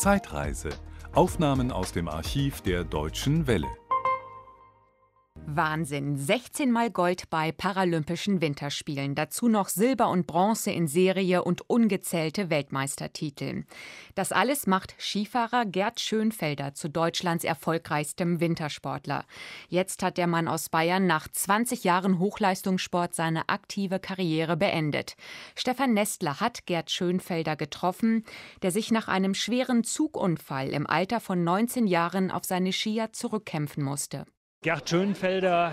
Zeitreise. Aufnahmen aus dem Archiv der Deutschen Welle. Wahnsinn. 16 Mal Gold bei Paralympischen Winterspielen. Dazu noch Silber und Bronze in Serie und ungezählte Weltmeistertitel. Das alles macht Skifahrer Gerd Schönfelder zu Deutschlands erfolgreichstem Wintersportler. Jetzt hat der Mann aus Bayern nach 20 Jahren Hochleistungssport seine aktive Karriere beendet. Stefan Nestler hat Gerd Schönfelder getroffen, der sich nach einem schweren Zugunfall im Alter von 19 Jahren auf seine Skier zurückkämpfen musste. Gerd Schönfelder,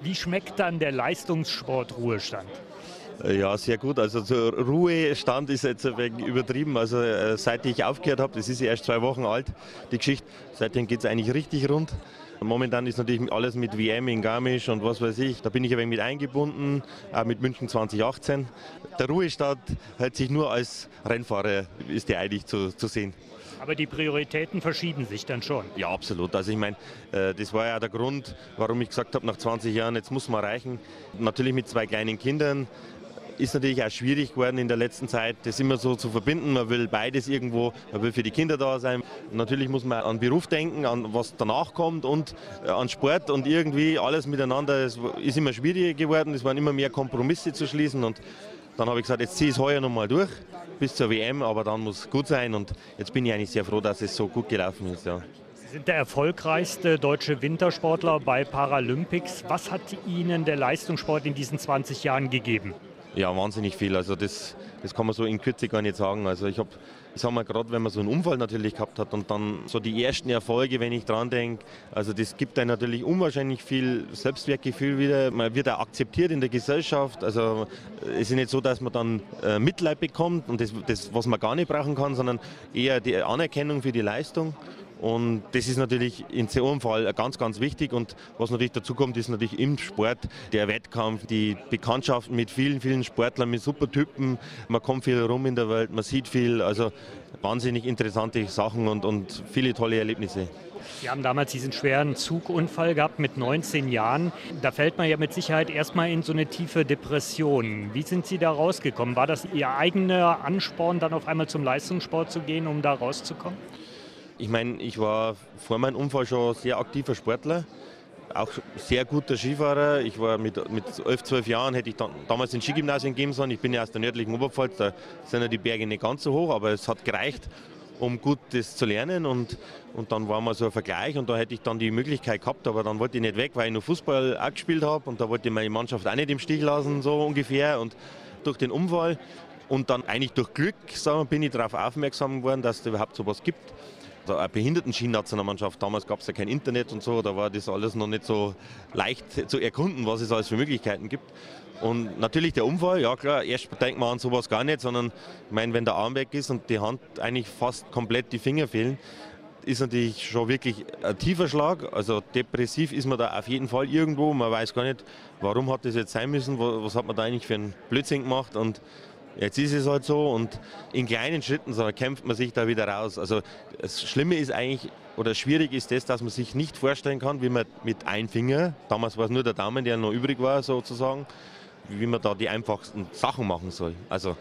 wie schmeckt dann der Leistungssportruhestand? Äh, ja, sehr gut. Also zur Ruhestand ist jetzt ein wenig übertrieben. Also äh, seit ich aufgehört habe, das ist ja erst zwei Wochen alt, die Geschichte, seitdem geht es eigentlich richtig rund. Momentan ist natürlich alles mit WM in Garmisch und was weiß ich. Da bin ich ein wenig mit eingebunden, auch mit München 2018. Der Ruhestand hält sich nur als Rennfahrer, ist der eigentlich zu, zu sehen. Aber die Prioritäten verschieben sich dann schon. Ja, absolut. Also ich meine, äh, das war ja der Grund, warum ich gesagt habe, nach 20 Jahren, jetzt muss man reichen. Natürlich mit zwei kleinen Kindern ist natürlich auch schwierig geworden in der letzten Zeit, das immer so zu verbinden. Man will beides irgendwo, man will für die Kinder da sein. Natürlich muss man an Beruf denken, an was danach kommt und äh, an Sport und irgendwie alles miteinander. Es ist immer schwieriger geworden, es waren immer mehr Kompromisse zu schließen und dann habe ich gesagt, jetzt ziehe ich es heuer nochmal durch bis zur WM, aber dann muss es gut sein und jetzt bin ich eigentlich sehr froh, dass es so gut gelaufen ist. Ja. Sie sind der erfolgreichste deutsche Wintersportler bei Paralympics. Was hat Ihnen der Leistungssport in diesen 20 Jahren gegeben? Ja, wahnsinnig viel. Also das, das kann man so in Kürze gar nicht sagen. Also ich habe, ich sag mal, gerade wenn man so einen Unfall natürlich gehabt hat und dann so die ersten Erfolge, wenn ich dran denke, also das gibt einem natürlich unwahrscheinlich viel Selbstwertgefühl wieder. Man wird auch akzeptiert in der Gesellschaft. Also es ist nicht so, dass man dann äh, Mitleid bekommt und das, das, was man gar nicht brauchen kann, sondern eher die Anerkennung für die Leistung. Und das ist natürlich in so einem Fall ganz, ganz wichtig. Und was natürlich dazu kommt, ist natürlich im Sport der Wettkampf, die Bekanntschaften mit vielen, vielen Sportlern, mit super Typen. Man kommt viel rum in der Welt, man sieht viel. Also wahnsinnig interessante Sachen und, und viele tolle Erlebnisse. Sie haben damals diesen schweren Zugunfall gehabt mit 19 Jahren. Da fällt man ja mit Sicherheit erstmal in so eine tiefe Depression. Wie sind Sie da rausgekommen? War das Ihr eigener Ansporn, dann auf einmal zum Leistungssport zu gehen, um da rauszukommen? Ich meine, ich war vor meinem Unfall schon sehr aktiver Sportler, auch sehr guter Skifahrer. Ich war mit, mit 11, 12 Jahren, hätte ich dann, damals ins Skigymnasium gehen sollen. Ich bin ja aus der nördlichen Oberpfalz, da sind ja die Berge nicht ganz so hoch, aber es hat gereicht, um gut das zu lernen. Und, und dann war mal so ein Vergleich und da hätte ich dann die Möglichkeit gehabt, aber dann wollte ich nicht weg, weil ich nur Fußball auch gespielt habe und da wollte ich meine Mannschaft auch nicht im Stich lassen, so ungefähr. Und durch den Unfall und dann eigentlich durch Glück sagen, bin ich darauf aufmerksam geworden, dass es überhaupt so was gibt. Also eine Behindertenski-Nationalmannschaft, damals gab es ja kein Internet und so, da war das alles noch nicht so leicht zu erkunden, was es alles für Möglichkeiten gibt. Und natürlich der Unfall, ja klar, erst denkt man an sowas gar nicht, sondern ich meine, wenn der Arm weg ist und die Hand eigentlich fast komplett die Finger fehlen, ist natürlich schon wirklich ein tiefer Schlag. Also depressiv ist man da auf jeden Fall irgendwo. Man weiß gar nicht, warum hat das jetzt sein müssen, was hat man da eigentlich für einen Blödsinn gemacht und Jetzt ist es halt so und in kleinen Schritten so, kämpft man sich da wieder raus. Also das Schlimme ist eigentlich, oder schwierig ist das, dass man sich nicht vorstellen kann, wie man mit einem Finger, damals war es nur der Daumen, der noch übrig war sozusagen, wie man da die einfachsten Sachen machen soll. Also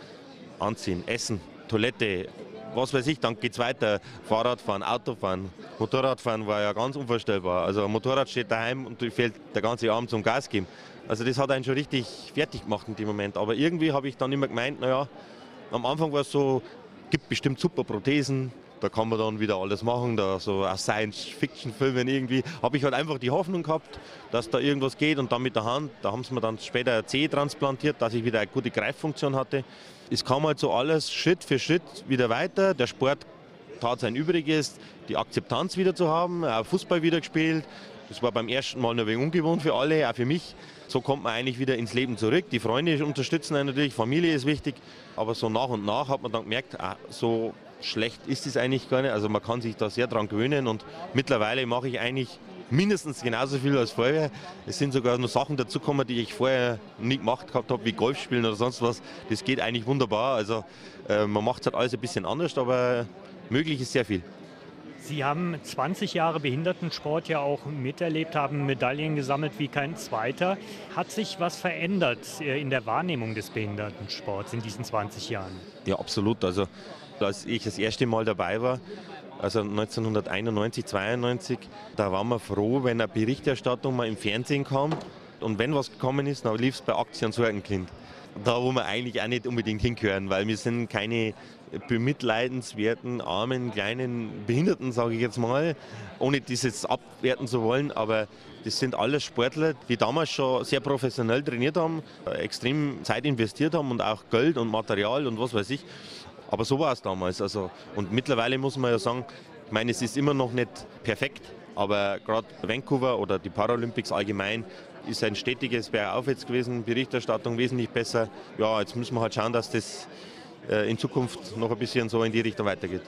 anziehen, essen, Toilette, was weiß ich, dann geht es weiter. Fahrradfahren, Autofahren, Motorradfahren war ja ganz unvorstellbar. Also ein Motorrad steht daheim und fehlt der ganze Arm zum Gas geben. Also das hat einen schon richtig fertig gemacht in dem Moment. Aber irgendwie habe ich dann immer gemeint, naja, am Anfang war es so, gibt bestimmt super Prothesen, da kann man dann wieder alles machen, da so Science-Fiction-Filmen irgendwie, habe ich halt einfach die Hoffnung gehabt, dass da irgendwas geht und dann mit der Hand, da haben sie mir dann später ein C transplantiert, dass ich wieder eine gute Greiffunktion hatte. Es kam halt so alles Schritt für Schritt wieder weiter, der Sport tat sein Übriges, die Akzeptanz wieder zu haben, auch Fußball wieder gespielt, das war beim ersten Mal ein wenig ungewohnt für alle, auch für mich. So kommt man eigentlich wieder ins Leben zurück. Die Freunde unterstützen einen natürlich, Familie ist wichtig. Aber so nach und nach hat man dann gemerkt, ah, so schlecht ist es eigentlich gar nicht. Also man kann sich da sehr dran gewöhnen und mittlerweile mache ich eigentlich mindestens genauso viel als vorher. Es sind sogar noch Sachen dazugekommen, die ich vorher nie gemacht gehabt habe, wie Golf spielen oder sonst was. Das geht eigentlich wunderbar. Also äh, man macht es halt alles ein bisschen anders, aber möglich ist sehr viel. Sie haben 20 Jahre Behindertensport ja auch miterlebt, haben Medaillen gesammelt wie kein zweiter. Hat sich was verändert äh, in der Wahrnehmung des Behindertensports in diesen 20 Jahren? Ja, absolut. Also als ich das erste Mal dabei war, also 1991, 92, da waren wir froh, wenn eine Berichterstattung mal im Fernsehen kam. Und wenn was gekommen ist, dann lief es bei Aktien Sorgenkind. Da, wo wir eigentlich auch nicht unbedingt hingehören, weil wir sind keine bemitleidenswerten, armen, kleinen Behinderten, sage ich jetzt mal, ohne das jetzt abwerten zu wollen, aber das sind alles Sportler, die damals schon sehr professionell trainiert haben, extrem Zeit investiert haben und auch Geld und Material und was weiß ich. Aber so war es damals. Also, und mittlerweile muss man ja sagen, ich meine, es ist immer noch nicht perfekt, aber gerade Vancouver oder die Paralympics allgemein ist ein stetiges Bergauf jetzt gewesen, Berichterstattung wesentlich besser. Ja, jetzt müssen wir halt schauen, dass das in Zukunft noch ein bisschen so in die Richtung weitergeht.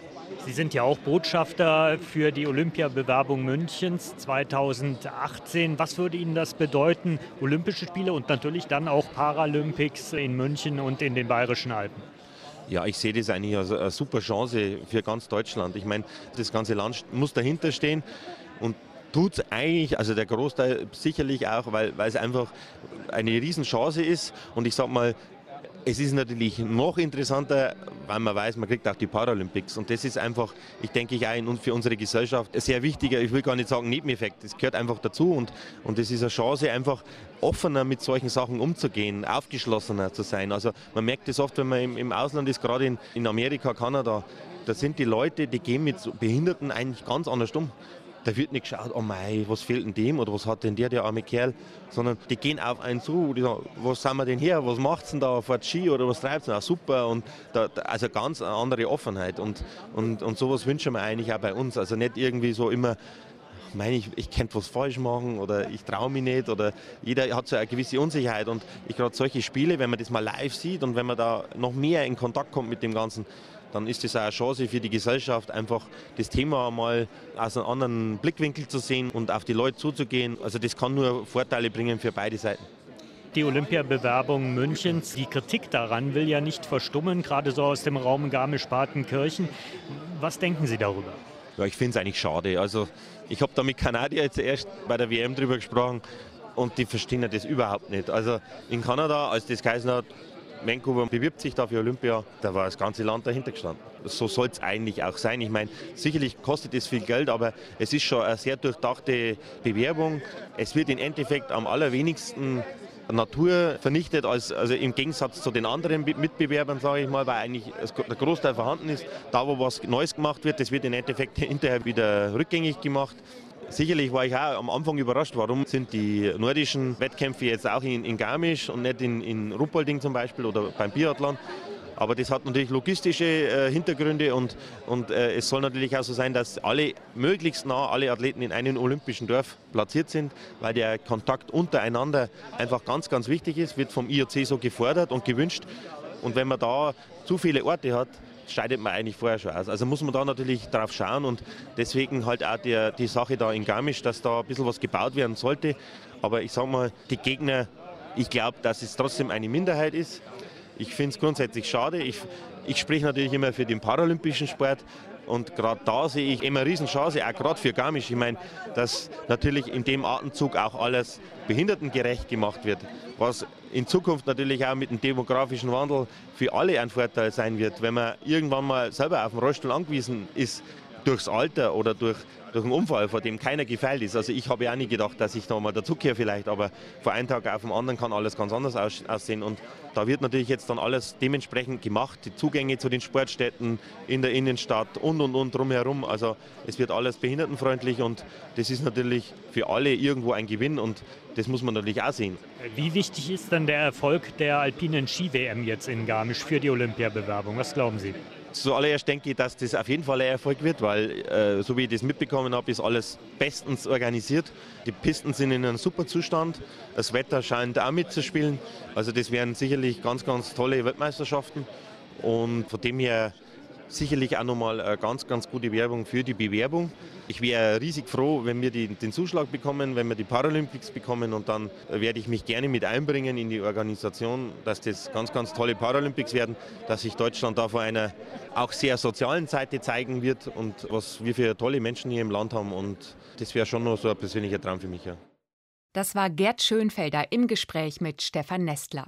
Sie sind ja auch Botschafter für die Olympiabewerbung Münchens 2018. Was würde Ihnen das bedeuten, Olympische Spiele und natürlich dann auch Paralympics in München und in den Bayerischen Alpen? Ja, ich sehe das eigentlich als eine super Chance für ganz Deutschland. Ich meine, das ganze Land muss dahinter stehen und tut es eigentlich, also der Großteil sicherlich auch, weil, weil es einfach eine Riesenchance ist. Und ich sage mal, es ist natürlich noch interessanter, weil man weiß, man kriegt auch die Paralympics. Und das ist einfach, ich denke, ich auch für unsere Gesellschaft ein sehr wichtiger, ich will gar nicht sagen Nebeneffekt, das gehört einfach dazu. Und, und ist eine Chance, einfach offener mit solchen Sachen umzugehen, aufgeschlossener zu sein. Also man merkt das oft, wenn man im, im Ausland ist, gerade in, in Amerika, Kanada, da sind die Leute, die gehen mit Behinderten eigentlich ganz anders um. Da wird nicht geschaut, oh mei, was fehlt denn dem oder was hat denn der, der arme Kerl, sondern die gehen auf einen zu, die sagen, was sind wir denn her, was macht's denn da, fährt Ski oder was treibt's denn, ah, super. Und da, also ganz eine andere Offenheit. Und, und, und sowas wünschen wir eigentlich auch bei uns, also nicht irgendwie so immer, meine ich, ich könnte was falsch machen oder ich traue mich nicht oder jeder hat so eine gewisse Unsicherheit. Und ich gerade solche Spiele, wenn man das mal live sieht und wenn man da noch mehr in Kontakt kommt mit dem Ganzen, dann ist es auch eine Chance für die Gesellschaft, einfach das Thema mal aus einem anderen Blickwinkel zu sehen und auf die Leute zuzugehen. Also das kann nur Vorteile bringen für beide Seiten. Die Olympiabewerbung Münchens, die Kritik daran will ja nicht verstummen, gerade so aus dem Raum Garmisch-Partenkirchen. Was denken Sie darüber? Ja, ich finde es eigentlich schade. Also ich habe da mit Kanadier jetzt erst bei der WM drüber gesprochen und die verstehen das überhaupt nicht. Also in Kanada, als das geheißen hat, Vancouver bewirbt sich da für Olympia, da war das ganze Land dahinter gestanden. So soll es eigentlich auch sein. Ich meine, sicherlich kostet es viel Geld, aber es ist schon eine sehr durchdachte Bewerbung. Es wird im Endeffekt am allerwenigsten Natur vernichtet, als, also im Gegensatz zu den anderen Mitbewerbern, sage ich mal, weil eigentlich der Großteil vorhanden ist. Da, wo was Neues gemacht wird, das wird im Endeffekt hinterher wieder rückgängig gemacht. Sicherlich war ich auch am Anfang überrascht, warum sind die nordischen Wettkämpfe jetzt auch in, in Garmisch und nicht in, in Ruppolding zum Beispiel oder beim Biathlon. Aber das hat natürlich logistische äh, Hintergründe und, und äh, es soll natürlich auch so sein, dass alle möglichst nah alle Athleten in einem olympischen Dorf platziert sind, weil der Kontakt untereinander einfach ganz, ganz wichtig ist, wird vom IOC so gefordert und gewünscht. Und wenn man da zu viele Orte hat, scheidet man eigentlich vorher schon aus. Also muss man da natürlich drauf schauen und deswegen halt auch die, die Sache da in Garmisch, dass da ein bisschen was gebaut werden sollte. Aber ich sage mal, die Gegner, ich glaube, dass es trotzdem eine Minderheit ist. Ich finde es grundsätzlich schade. Ich, ich spreche natürlich immer für den paralympischen Sport. Und gerade da sehe ich immer eine Riesenchance, auch gerade für Garmisch. Ich meine, dass natürlich in dem Atemzug auch alles behindertengerecht gemacht wird, was in Zukunft natürlich auch mit dem demografischen Wandel für alle ein Vorteil sein wird. Wenn man irgendwann mal selber auf den Rollstuhl angewiesen ist, durchs Alter oder durch durch einen Unfall, vor dem keiner gefeilt ist. Also ich habe ja auch nie gedacht, dass ich da mal dazukehre vielleicht, aber vor einem Tag auf den anderen kann alles ganz anders aussehen und da wird natürlich jetzt dann alles dementsprechend gemacht, die Zugänge zu den Sportstätten in der Innenstadt und und und drumherum. Also es wird alles behindertenfreundlich und das ist natürlich für alle irgendwo ein Gewinn und das muss man natürlich auch sehen. Wie wichtig ist dann der Erfolg der alpinen Ski-WM jetzt in Garmisch für die Olympiabewerbung? Was glauben Sie? Zuallererst denke ich, dass das auf jeden Fall ein Erfolg wird, weil, äh, so wie ich das mitbekommen habe, ist alles bestens organisiert. Die Pisten sind in einem super Zustand. Das Wetter scheint auch mitzuspielen. Also, das wären sicherlich ganz, ganz tolle Weltmeisterschaften. Und von dem her sicherlich auch nochmal eine ganz, ganz gute Werbung für die Bewerbung. Ich wäre riesig froh, wenn wir die, den Zuschlag bekommen, wenn wir die Paralympics bekommen und dann werde ich mich gerne mit einbringen in die Organisation, dass das ganz, ganz tolle Paralympics werden, dass sich Deutschland da vor einer auch sehr sozialen Seite zeigen wird und was wir für tolle Menschen hier im Land haben und das wäre schon noch so ein persönlicher Traum für mich. Ja. Das war Gerd Schönfelder im Gespräch mit Stefan Nestler.